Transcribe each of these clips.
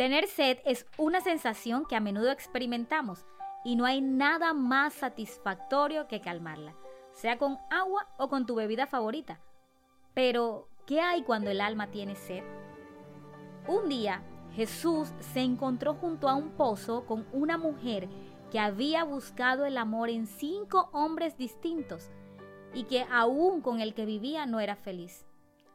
Tener sed es una sensación que a menudo experimentamos y no hay nada más satisfactorio que calmarla, sea con agua o con tu bebida favorita. Pero, ¿qué hay cuando el alma tiene sed? Un día, Jesús se encontró junto a un pozo con una mujer que había buscado el amor en cinco hombres distintos y que aún con el que vivía no era feliz.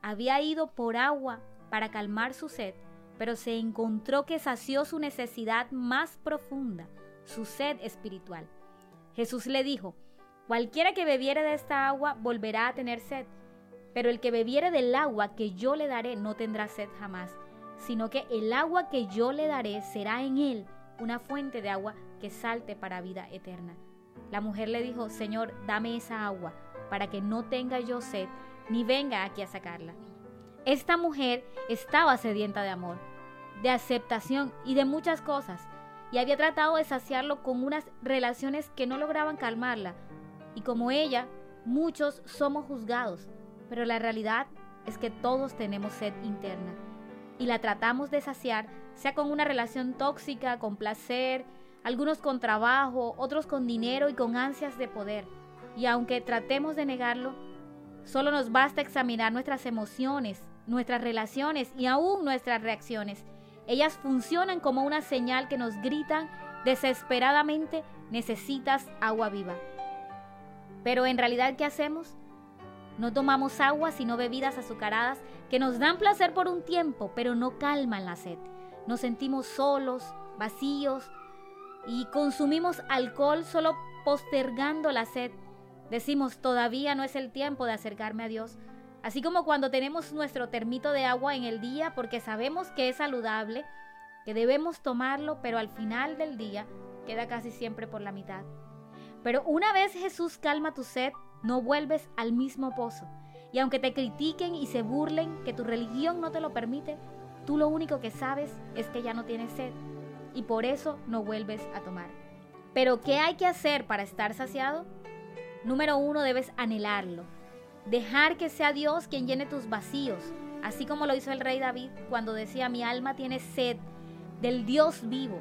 Había ido por agua para calmar su sed, pero se encontró que sació su necesidad más profunda, su sed espiritual. Jesús le dijo, cualquiera que bebiere de esta agua volverá a tener sed, pero el que bebiere del agua que yo le daré no tendrá sed jamás, sino que el agua que yo le daré será en él una fuente de agua que salte para vida eterna. La mujer le dijo, Señor, dame esa agua para que no tenga yo sed, ni venga aquí a sacarla. Esta mujer estaba sedienta de amor, de aceptación y de muchas cosas, y había tratado de saciarlo con unas relaciones que no lograban calmarla. Y como ella, muchos somos juzgados, pero la realidad es que todos tenemos sed interna y la tratamos de saciar, sea con una relación tóxica, con placer, algunos con trabajo, otros con dinero y con ansias de poder. Y aunque tratemos de negarlo, solo nos basta examinar nuestras emociones, nuestras relaciones y aún nuestras reacciones. Ellas funcionan como una señal que nos gritan desesperadamente, necesitas agua viva. Pero en realidad, ¿qué hacemos? No tomamos agua sino bebidas azucaradas que nos dan placer por un tiempo, pero no calman la sed. Nos sentimos solos, vacíos y consumimos alcohol solo postergando la sed. Decimos, todavía no es el tiempo de acercarme a Dios. Así como cuando tenemos nuestro termito de agua en el día porque sabemos que es saludable, que debemos tomarlo, pero al final del día queda casi siempre por la mitad. Pero una vez Jesús calma tu sed, no vuelves al mismo pozo. Y aunque te critiquen y se burlen que tu religión no te lo permite, tú lo único que sabes es que ya no tienes sed y por eso no vuelves a tomar. Pero ¿qué hay que hacer para estar saciado? Número uno, debes anhelarlo. Dejar que sea Dios quien llene tus vacíos, así como lo hizo el rey David cuando decía mi alma tiene sed del Dios vivo.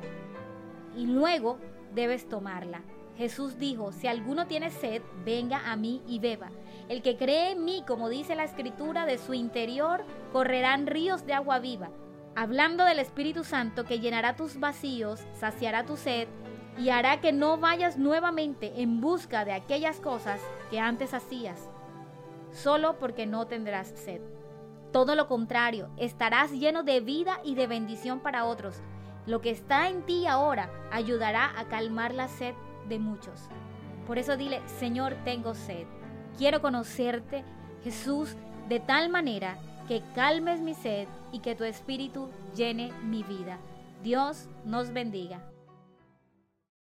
Y luego debes tomarla. Jesús dijo, si alguno tiene sed, venga a mí y beba. El que cree en mí, como dice la escritura, de su interior correrán ríos de agua viva. Hablando del Espíritu Santo que llenará tus vacíos, saciará tu sed y hará que no vayas nuevamente en busca de aquellas cosas que antes hacías, solo porque no tendrás sed. Todo lo contrario, estarás lleno de vida y de bendición para otros. Lo que está en ti ahora ayudará a calmar la sed de muchos. Por eso dile, Señor, tengo sed. Quiero conocerte, Jesús, de tal manera que calmes mi sed y que tu espíritu llene mi vida. Dios nos bendiga.